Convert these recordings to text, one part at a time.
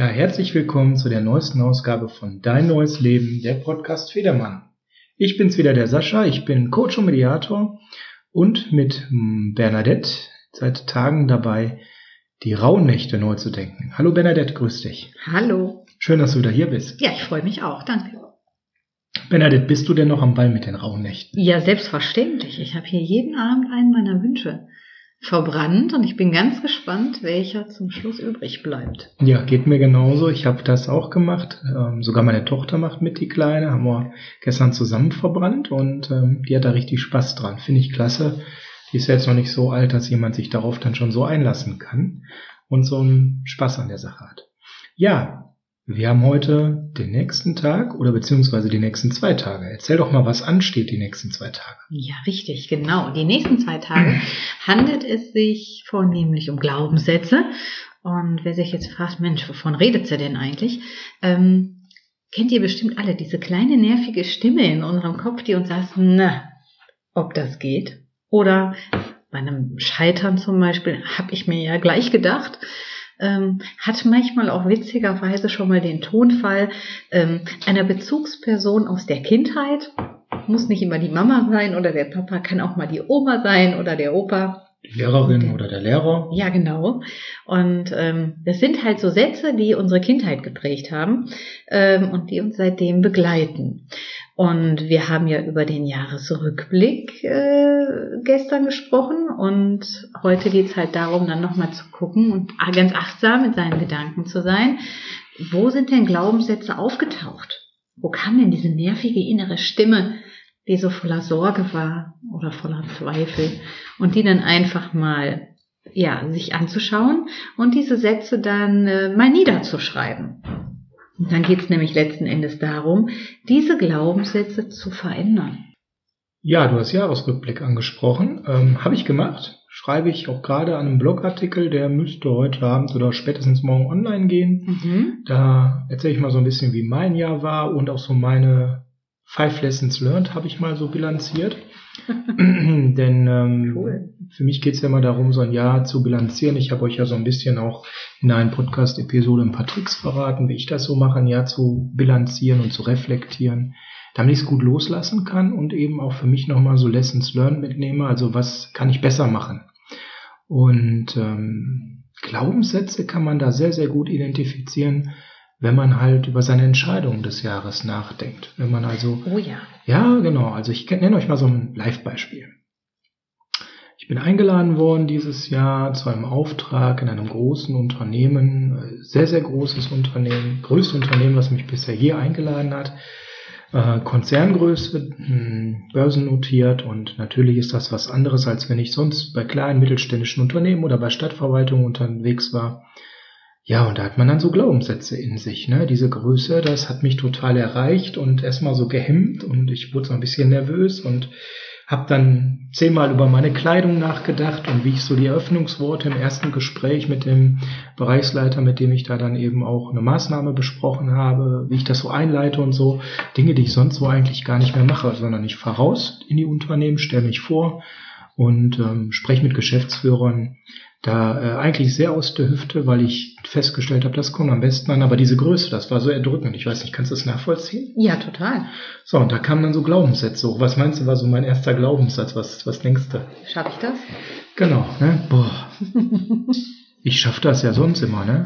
Ja, herzlich willkommen zu der neuesten Ausgabe von Dein neues Leben, der Podcast Federmann. Ich bin's wieder, der Sascha. Ich bin Coach und Mediator und mit hm, Bernadette seit Tagen dabei, die Rauhnächte neu zu denken. Hallo Bernadette, grüß dich. Hallo. Schön, dass du wieder hier bist. Ja, ich freue mich auch. Danke. Bernadette, bist du denn noch am Ball mit den Rauhnächten? Ja, selbstverständlich. Ich habe hier jeden Abend einen meiner Wünsche verbrannt und ich bin ganz gespannt, welcher zum Schluss übrig bleibt. Ja, geht mir genauso. Ich habe das auch gemacht. Ähm, sogar meine Tochter macht mit, die Kleine. Haben wir gestern zusammen verbrannt und ähm, die hat da richtig Spaß dran. Finde ich klasse. Die ist ja jetzt noch nicht so alt, dass jemand sich darauf dann schon so einlassen kann und so einen Spaß an der Sache hat. Ja, wir haben heute den nächsten Tag oder beziehungsweise die nächsten zwei Tage. Erzähl doch mal, was ansteht die nächsten zwei Tage. Ja, richtig, genau. Die nächsten zwei Tage handelt es sich vornehmlich um Glaubenssätze. Und wer sich jetzt fragt, Mensch, wovon redet sie denn eigentlich? Ähm, kennt ihr bestimmt alle diese kleine nervige Stimme in unserem Kopf, die uns sagt, na, ob das geht? Oder bei einem Scheitern zum Beispiel habe ich mir ja gleich gedacht, ähm, hat manchmal auch witzigerweise schon mal den Tonfall ähm, einer Bezugsperson aus der Kindheit. Muss nicht immer die Mama sein oder der Papa, kann auch mal die Oma sein oder der Opa. Die Lehrerin der, oder der Lehrer. Ja, genau. Und ähm, das sind halt so Sätze, die unsere Kindheit geprägt haben ähm, und die uns seitdem begleiten. Und wir haben ja über den Jahresrückblick äh, gestern gesprochen und heute geht's halt darum, dann nochmal zu gucken und ganz achtsam mit seinen Gedanken zu sein. Wo sind denn Glaubenssätze aufgetaucht? Wo kam denn diese nervige innere Stimme, die so voller Sorge war oder voller Zweifel und die dann einfach mal ja sich anzuschauen und diese Sätze dann äh, mal niederzuschreiben und dann geht es nämlich letzten Endes darum, diese Glaubenssätze zu verändern. Ja, du hast Jahresrückblick angesprochen. Ähm, Habe ich gemacht. Schreibe ich auch gerade an einem Blogartikel, der müsste heute Abend oder spätestens morgen online gehen. Mhm. Da erzähle ich mal so ein bisschen, wie mein Jahr war und auch so meine Five Lessons Learned habe ich mal so bilanziert. Denn ähm, cool. für mich geht es ja immer darum, so ein Jahr zu bilanzieren. Ich habe euch ja so ein bisschen auch in einer Podcast-Episode ein paar Tricks verraten, wie ich das so mache, ein Jahr zu bilanzieren und zu reflektieren, damit ich es gut loslassen kann und eben auch für mich nochmal so Lessons Learned mitnehme. Also was kann ich besser machen? Und ähm, Glaubenssätze kann man da sehr, sehr gut identifizieren wenn man halt über seine Entscheidungen des Jahres nachdenkt. Wenn man also. Oh ja. Ja, genau. Also ich nenne euch mal so ein Live-Beispiel. Ich bin eingeladen worden dieses Jahr zu einem Auftrag in einem großen Unternehmen, sehr, sehr großes Unternehmen, größte Unternehmen, was mich bisher hier eingeladen hat. Äh, Konzerngröße, hm, börsennotiert und natürlich ist das was anderes, als wenn ich sonst bei kleinen mittelständischen Unternehmen oder bei Stadtverwaltungen unterwegs war. Ja, und da hat man dann so Glaubenssätze in sich, ne? Diese Größe, das hat mich total erreicht und erstmal so gehemmt und ich wurde so ein bisschen nervös und habe dann zehnmal über meine Kleidung nachgedacht und wie ich so die Eröffnungsworte im ersten Gespräch mit dem Bereichsleiter, mit dem ich da dann eben auch eine Maßnahme besprochen habe, wie ich das so einleite und so. Dinge, die ich sonst so eigentlich gar nicht mehr mache, sondern ich fahre raus in die Unternehmen, stelle mich vor und ähm, spreche mit Geschäftsführern, da äh, eigentlich sehr aus der Hüfte, weil ich festgestellt habe, das kommt am besten an. Aber diese Größe, das war so erdrückend. Ich weiß nicht, kannst du das nachvollziehen? Ja, total. So, und da kamen dann so Glaubenssätze hoch. Was meinst du, war so mein erster Glaubenssatz? Was, was denkst du? Schaff ich das? Genau, ne? Boah. ich schaff das ja sonst immer, ne?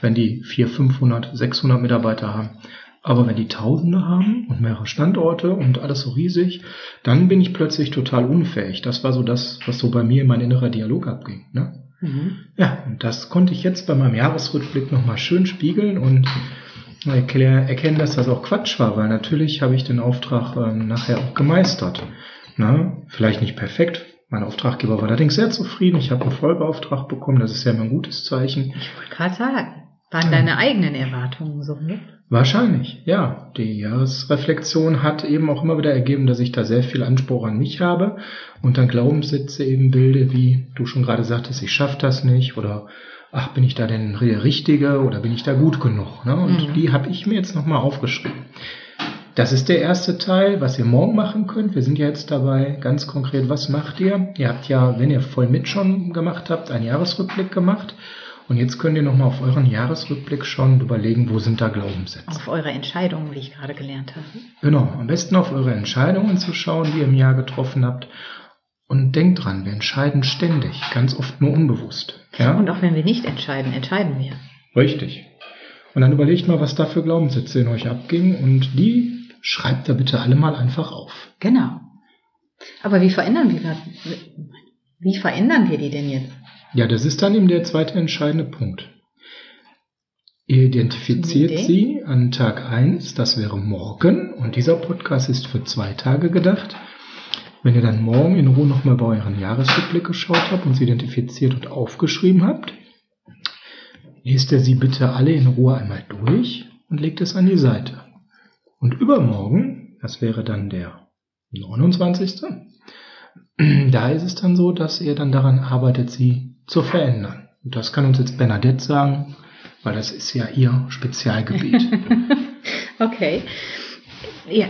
Wenn die 400, 500, 600 Mitarbeiter haben. Aber wenn die Tausende haben und mehrere Standorte und alles so riesig, dann bin ich plötzlich total unfähig. Das war so das, was so bei mir in mein innerer Dialog abging. Ne? Mhm. Ja, und das konnte ich jetzt bei meinem Jahresrückblick nochmal schön spiegeln und erkennen, dass das auch Quatsch war, weil natürlich habe ich den Auftrag ähm, nachher auch gemeistert. Ne? Vielleicht nicht perfekt. Mein Auftraggeber war allerdings sehr zufrieden. Ich habe einen Folgeauftrag bekommen. Das ist ja immer ein gutes Zeichen. Ich wollte gerade sagen, waren deine eigenen Erwartungen so, ne? Wahrscheinlich, ja. Die Jahresreflexion hat eben auch immer wieder ergeben, dass ich da sehr viel Anspruch an mich habe und dann Glaubenssätze eben bilde, wie du schon gerade sagtest, ich schaffe das nicht oder ach, bin ich da denn der Richtige oder bin ich da gut genug? Ne? Und mhm. die habe ich mir jetzt nochmal aufgeschrieben. Das ist der erste Teil, was ihr morgen machen könnt. Wir sind ja jetzt dabei, ganz konkret, was macht ihr? Ihr habt ja, wenn ihr voll mit schon gemacht habt, einen Jahresrückblick gemacht. Und jetzt könnt ihr nochmal auf euren Jahresrückblick schauen und überlegen, wo sind da Glaubenssätze. Auf eure Entscheidungen, wie ich gerade gelernt habe. Genau, am besten auf eure Entscheidungen zu schauen, die ihr im Jahr getroffen habt. Und denkt dran, wir entscheiden ständig, ganz oft nur unbewusst. Ja? Und auch wenn wir nicht entscheiden, entscheiden wir. Richtig. Und dann überlegt mal, was da für Glaubenssätze in euch abgingen und die schreibt da bitte alle mal einfach auf. Genau. Aber wie verändern wir, wie verändern wir die denn jetzt? Ja, das ist dann eben der zweite entscheidende Punkt. Ihr identifiziert sie an Tag 1, das wäre morgen, und dieser Podcast ist für zwei Tage gedacht. Wenn ihr dann morgen in Ruhe nochmal bei euren Jahresrückblick geschaut habt und sie identifiziert und aufgeschrieben habt, lest ihr sie bitte alle in Ruhe einmal durch und legt es an die Seite. Und übermorgen, das wäre dann der 29. Da ist es dann so, dass ihr dann daran arbeitet, sie zu verändern. Und das kann uns jetzt Bernadette sagen, weil das ist ja ihr Spezialgebiet. okay. Ja,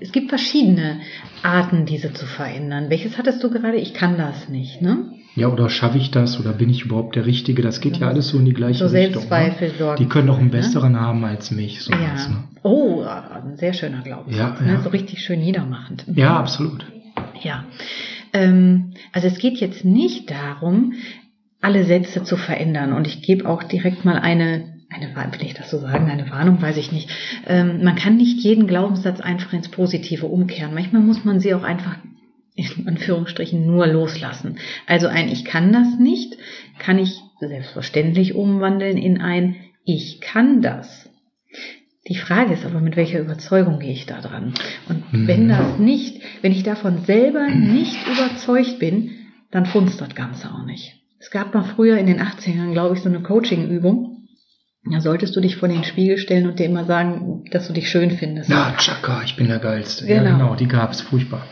es gibt verschiedene Arten, diese zu verändern. Welches hattest du gerade? Ich kann das nicht, ne? Ja, oder schaffe ich das oder bin ich überhaupt der Richtige? Das geht ja, ja alles so in die gleiche so Richtung. Ne? Die können doch einen ne? besseren ne? haben als mich. So ja. ne? Oh, ein sehr schöner Glaubenssatz. Ja, ne? ja. So richtig schön niedermachend. Ja, absolut. Ja. Ähm, also es geht jetzt nicht darum, alle Sätze zu verändern. Und ich gebe auch direkt mal eine eine, will ich das so sagen, eine Warnung, weiß ich nicht. Ähm, man kann nicht jeden Glaubenssatz einfach ins Positive umkehren. Manchmal muss man sie auch einfach in Anführungsstrichen nur loslassen. Also ein Ich kann das nicht, kann ich selbstverständlich umwandeln in ein Ich kann das. Die Frage ist aber, mit welcher Überzeugung gehe ich da dran? Und mhm. wenn das nicht, wenn ich davon selber nicht überzeugt bin, dann funzt das Ganze auch nicht. Es gab mal früher in den 80ern, glaube ich, so eine Coaching-Übung. Da solltest du dich vor den Spiegel stellen und dir immer sagen, dass du dich schön findest. Ja, Chaka, ich bin der Geilste. Genau. Ja, genau, die gab es furchtbar.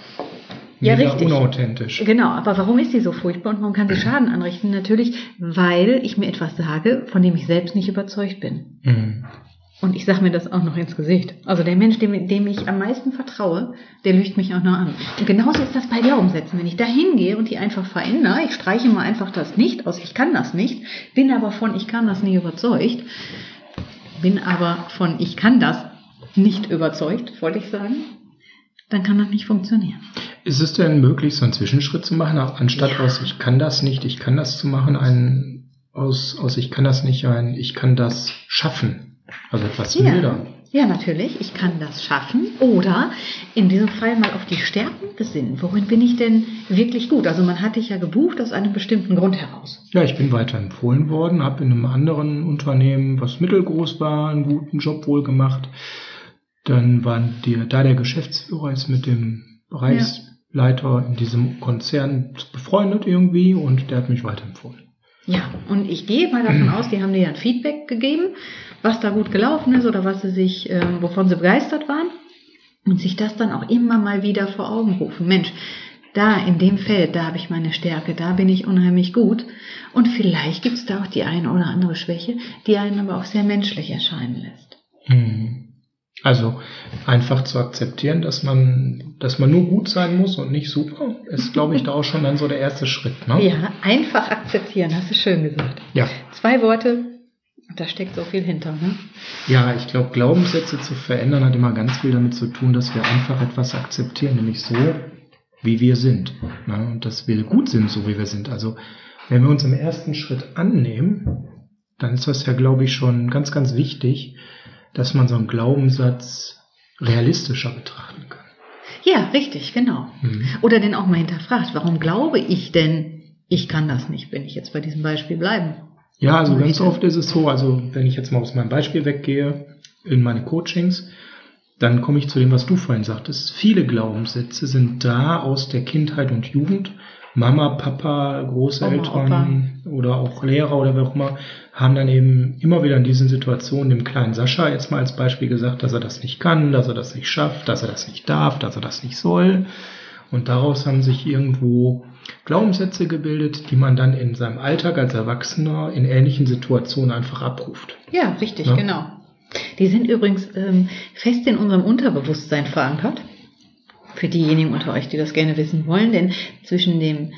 Ja, richtig. unauthentisch. Genau, aber warum ist sie so furchtbar und warum kann sie Schaden anrichten? Natürlich, weil ich mir etwas sage, von dem ich selbst nicht überzeugt bin. Mhm. Und ich sage mir das auch noch ins Gesicht. Also der Mensch, dem, dem ich am meisten vertraue, der lügt mich auch noch an. Und genauso ist das bei Glaubenssätzen. Wenn ich da hingehe und die einfach verändere, ich streiche mal einfach das nicht aus, ich kann das nicht, bin aber von ich kann das nicht überzeugt, bin aber von ich kann das nicht überzeugt, wollte ich sagen, dann kann das nicht funktionieren. Ist es denn möglich, so einen Zwischenschritt zu machen, anstatt ja. aus ich kann das nicht, ich kann das zu machen, ein aus, aus ich kann das nicht ein ich kann das schaffen? Also etwas ja. milder. Ja, natürlich. Ich kann das schaffen. Oder in diesem Fall mal auf die Stärken besinnen. Worin bin ich denn wirklich gut? Also man hat dich ja gebucht aus einem bestimmten Grund heraus. Ja, ich bin weiter empfohlen worden, habe in einem anderen Unternehmen, was mittelgroß war, einen guten Job wohl gemacht. Dann waren die, da der Geschäftsführer ist mit dem Bereichsleiter ja. in diesem Konzern befreundet irgendwie und der hat mich weiterempfohlen. Ja, und ich gehe mal davon aus, die haben dir ja ein Feedback gegeben, was da gut gelaufen ist oder was sie sich, äh, wovon sie begeistert waren. Und sich das dann auch immer mal wieder vor Augen rufen. Mensch, da in dem Feld, da habe ich meine Stärke, da bin ich unheimlich gut. Und vielleicht gibt es da auch die eine oder andere Schwäche, die einen aber auch sehr menschlich erscheinen lässt. Mhm. Also einfach zu akzeptieren, dass man, dass man nur gut sein muss und nicht super, ist, glaube ich, da auch schon dann so der erste Schritt. Ne? Ja, einfach akzeptieren, hast du schön gesagt. Ja. Zwei Worte, da steckt so viel hinter. Ne? Ja, ich glaube, Glaubenssätze zu verändern hat immer ganz viel damit zu tun, dass wir einfach etwas akzeptieren, nämlich so, wie wir sind. Ne? Und dass wir gut sind, so wie wir sind. Also wenn wir uns im ersten Schritt annehmen, dann ist das ja, glaube ich, schon ganz, ganz wichtig, dass man so einen Glaubenssatz realistischer betrachten kann. Ja, richtig, genau. Mhm. Oder den auch mal hinterfragt, warum glaube ich denn, ich kann das nicht, wenn ich jetzt bei diesem Beispiel bleiben? Ja, also ganz oft ist es so, also wenn ich jetzt mal aus meinem Beispiel weggehe, in meine Coachings, dann komme ich zu dem, was du vorhin sagtest. Viele Glaubenssätze sind da aus der Kindheit und Jugend Mama, Papa, Großeltern Oma, oder auch Lehrer oder wer auch immer, haben dann eben immer wieder in diesen Situationen dem kleinen Sascha jetzt mal als Beispiel gesagt, dass er das nicht kann, dass er das nicht schafft, dass er das nicht darf, dass er das nicht soll. Und daraus haben sich irgendwo Glaubenssätze gebildet, die man dann in seinem Alltag als Erwachsener in ähnlichen Situationen einfach abruft. Ja, richtig, ja? genau. Die sind übrigens ähm, fest in unserem Unterbewusstsein verankert für diejenigen unter euch, die das gerne wissen wollen, denn zwischen dem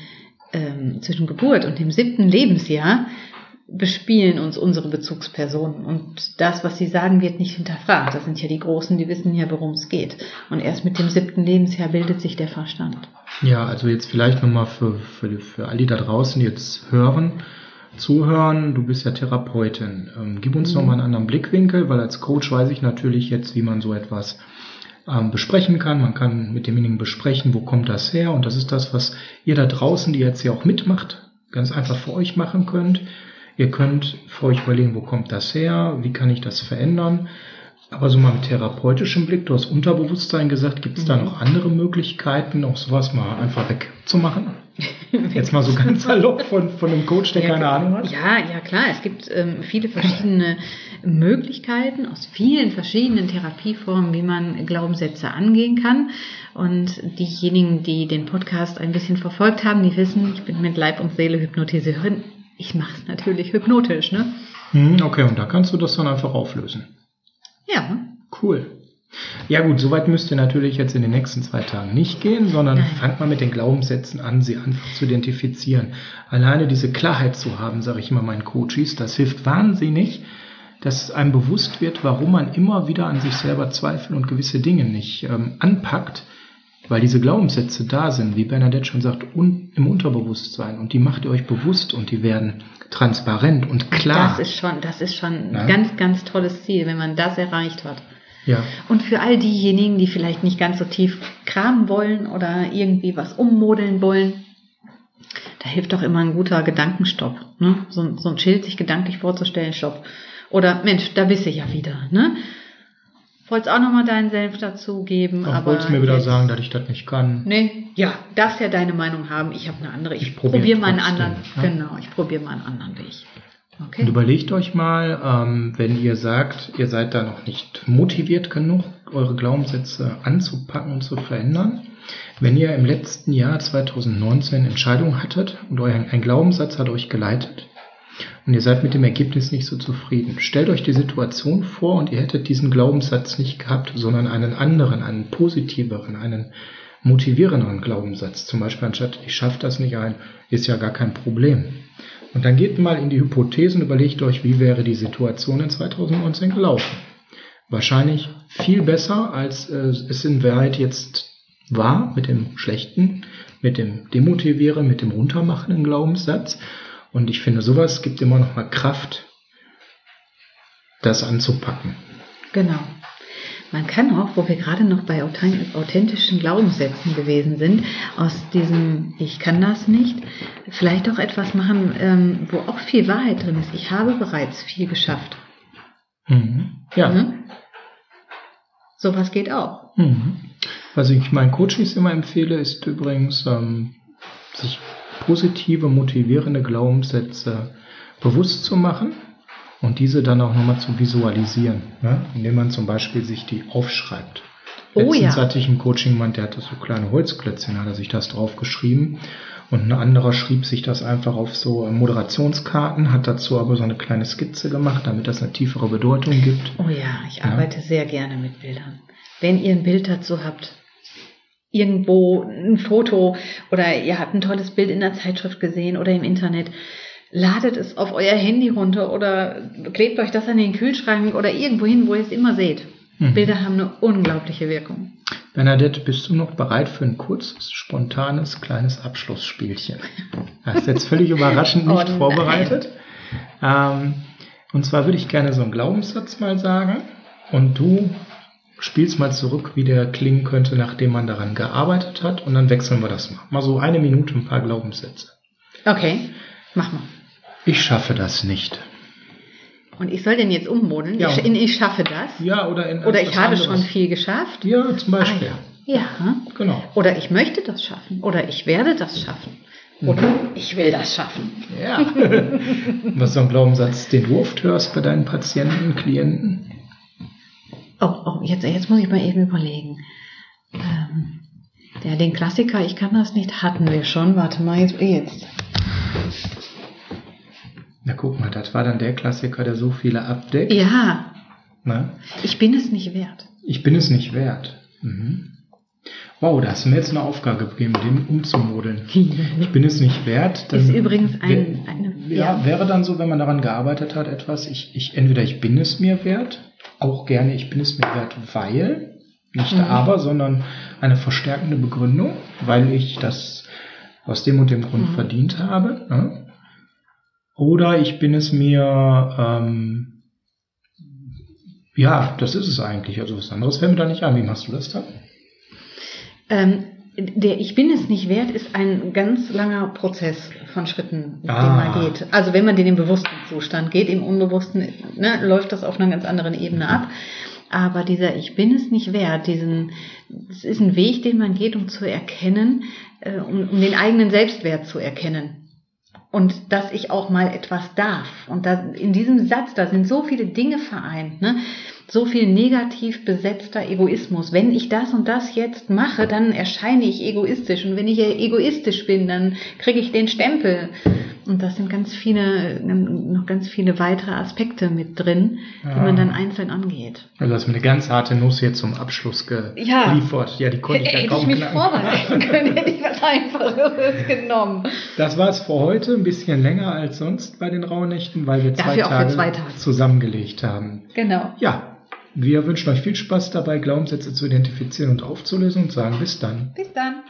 ähm, zwischen Geburt und dem siebten Lebensjahr bespielen uns unsere Bezugspersonen und das, was sie sagen, wird nicht hinterfragt. Das sind ja die Großen, die wissen ja, worum es geht. Und erst mit dem siebten Lebensjahr bildet sich der Verstand. Ja, also jetzt vielleicht nochmal für, für, für all die da draußen, die jetzt hören, zuhören. Du bist ja Therapeutin. Ähm, gib uns mhm. nochmal einen anderen Blickwinkel, weil als Coach weiß ich natürlich jetzt, wie man so etwas ähm, besprechen kann. Man kann mit demjenigen besprechen, wo kommt das her. Und das ist das, was ihr da draußen, die jetzt hier auch mitmacht, ganz einfach für euch machen könnt. Ihr könnt für euch überlegen, wo kommt das her, wie kann ich das verändern. Aber so mal mit therapeutischem Blick, du hast Unterbewusstsein gesagt, gibt es da mhm. noch andere Möglichkeiten, auch sowas mal einfach wegzumachen? Jetzt mal so ganz salopp von, von einem Coach, der ja, keine Ahnung hat. Ja, ja klar, es gibt ähm, viele verschiedene Möglichkeiten aus vielen verschiedenen Therapieformen, wie man Glaubenssätze angehen kann. Und diejenigen, die den Podcast ein bisschen verfolgt haben, die wissen, ich bin mit Leib und Seele Hypnotiseurin ich mache es natürlich hypnotisch, ne? Hm, okay, und da kannst du das dann einfach auflösen. Ja. Cool. Ja gut, soweit müsst ihr natürlich jetzt in den nächsten zwei Tagen nicht gehen, sondern Nein. fangt mal mit den Glaubenssätzen an, sie einfach zu identifizieren. Alleine diese Klarheit zu haben, sage ich immer meinen Coaches, das hilft wahnsinnig, dass einem bewusst wird, warum man immer wieder an sich selber zweifelt und gewisse Dinge nicht ähm, anpackt weil diese Glaubenssätze da sind, wie Bernadette schon sagt, un im Unterbewusstsein und die macht ihr euch bewusst und die werden transparent und klar. Das ist schon, das ist schon ein ganz, ganz tolles Ziel, wenn man das erreicht hat. Ja. Und für all diejenigen, die vielleicht nicht ganz so tief kramen wollen oder irgendwie was ummodeln wollen, da hilft doch immer ein guter Gedankenstopp. Ne? So, so ein Schild, sich gedanklich vorzustellen, Stopp. Oder Mensch, da bist du ja wieder. Ne? Wolltest auch nochmal deinen Senf dazugeben. Ach, aber wolltest mir wieder sagen, dass ich das nicht kann. Nee, ja, darfst ja deine Meinung haben. Ich habe eine andere. Ich, ich probiere probier mal einen anderen. Ja? Genau, ich probiere mal einen anderen Weg. Okay. Und überlegt euch mal, ähm, wenn ihr sagt, ihr seid da noch nicht motiviert genug, eure Glaubenssätze anzupacken und zu verändern. Wenn ihr im letzten Jahr 2019 Entscheidungen hattet und euer, ein Glaubenssatz hat euch geleitet, und ihr seid mit dem Ergebnis nicht so zufrieden. Stellt euch die Situation vor und ihr hättet diesen Glaubenssatz nicht gehabt, sondern einen anderen, einen positiveren, einen motivierenderen Glaubenssatz. Zum Beispiel anstatt ich schaffe das nicht ein, ist ja gar kein Problem. Und dann geht mal in die Hypothese und überlegt euch, wie wäre die Situation in 2019 gelaufen. Wahrscheinlich viel besser, als äh, es in Wahrheit jetzt war mit dem schlechten, mit dem demotivierenden, mit dem runtermachenden Glaubenssatz. Und ich finde, sowas gibt immer noch mal Kraft, das anzupacken. Genau. Man kann auch, wo wir gerade noch bei authentischen Glaubenssätzen gewesen sind, aus diesem Ich kann das nicht, vielleicht auch etwas machen, ähm, wo auch viel Wahrheit drin ist. Ich habe bereits viel geschafft. Mhm. Ja. Mhm. Sowas geht auch. Mhm. Was ich meinen Coaches immer empfehle, ist übrigens, ähm, sich positive, motivierende Glaubenssätze bewusst zu machen und diese dann auch nochmal zu visualisieren, ne? indem man zum Beispiel sich die aufschreibt. Oh, Letztens ja. hatte ich einen Coaching jemand, der hatte so kleine Holzklötzchen, hat er sich das drauf geschrieben. Und ein anderer schrieb sich das einfach auf so Moderationskarten, hat dazu aber so eine kleine Skizze gemacht, damit das eine tiefere Bedeutung gibt. Oh ja, ich arbeite ja. sehr gerne mit Bildern. Wenn ihr ein Bild dazu habt, irgendwo ein Foto oder ihr habt ein tolles Bild in der Zeitschrift gesehen oder im Internet, ladet es auf euer Handy runter oder klebt euch das an den Kühlschrank oder irgendwo hin, wo ihr es immer seht. Mhm. Bilder haben eine unglaubliche Wirkung. Bernadette, bist du noch bereit für ein kurzes, spontanes, kleines Abschlussspielchen? Das ist jetzt völlig überraschend nicht oh, vorbereitet. Ähm, und zwar würde ich gerne so einen Glaubenssatz mal sagen und du spiel's mal zurück, wie der klingen könnte, nachdem man daran gearbeitet hat. Und dann wechseln wir das mal. Mal so eine Minute, ein paar Glaubenssätze. Okay, mach mal. Ich schaffe das nicht. Und ich soll den jetzt ummodeln? Ja. Ich, in ich schaffe das? Ja, oder in Oder ich habe anderes. schon viel geschafft? Ja, zum Beispiel. Ah, ja. ja. genau. Oder ich möchte das schaffen. Oder ich werde das schaffen. Oder mhm. ich will das schaffen. Ja. Was ist so ein Glaubenssatz, den du oft hörst bei deinen Patienten, Klienten? Jetzt, jetzt muss ich mal eben überlegen. Ähm, ja, den Klassiker, ich kann das nicht, hatten wir schon. Warte mal, jetzt. jetzt. Na guck mal, das war dann der Klassiker, der so viele abdeckt. Ja. Na? Ich bin es nicht wert. Ich bin es nicht wert. Mhm. Wow, da hast du mir jetzt eine Aufgabe gegeben, den umzumodeln. Ich bin es nicht wert. Ist übrigens ein, wär- eine, ja, wäre dann so, wenn man daran gearbeitet hat, etwas, ich, ich entweder ich bin es mir wert, auch gerne ich bin es mir wert, weil, nicht Mhm. aber, sondern eine verstärkende Begründung, weil ich das aus dem und dem Grund Mhm. verdient habe. Ne? Oder ich bin es mir, ähm, ja, das ist es eigentlich. Also was anderes fällt mir da nicht an. Wie machst du das dann? Ähm, der Ich bin es nicht wert ist ein ganz langer Prozess von Schritten, den Ah. man geht. Also wenn man den im bewussten Zustand geht, im Unbewussten ne, läuft das auf einer ganz anderen Ebene ab. Aber dieser Ich bin es nicht wert, diesen, es ist ein Weg, den man geht, um zu erkennen, äh, um, um den eigenen Selbstwert zu erkennen. Und dass ich auch mal etwas darf. Und da, in diesem Satz, da sind so viele Dinge vereint, ne? So viel negativ besetzter Egoismus. Wenn ich das und das jetzt mache, dann erscheine ich egoistisch. Und wenn ich egoistisch bin, dann kriege ich den Stempel. Und das sind ganz viele, noch ganz viele weitere Aspekte mit drin, die Ja. man dann einzeln angeht. Also hast mir eine ganz harte Nuss jetzt zum Abschluss Ja. geliefert. Ja, die konnte ich ja Hätte kaum ich mich vorbereiten können, hätte ich was Einfacheres genommen. Das war es für heute, ein bisschen länger als sonst bei den Rauhnächten, weil wir zwei Dafür Tage, zwei Tage. zusammengelegt haben. Genau. Ja, wir wünschen euch viel Spaß dabei, Glaubenssätze zu identifizieren und aufzulösen und sagen bis dann. Bis dann.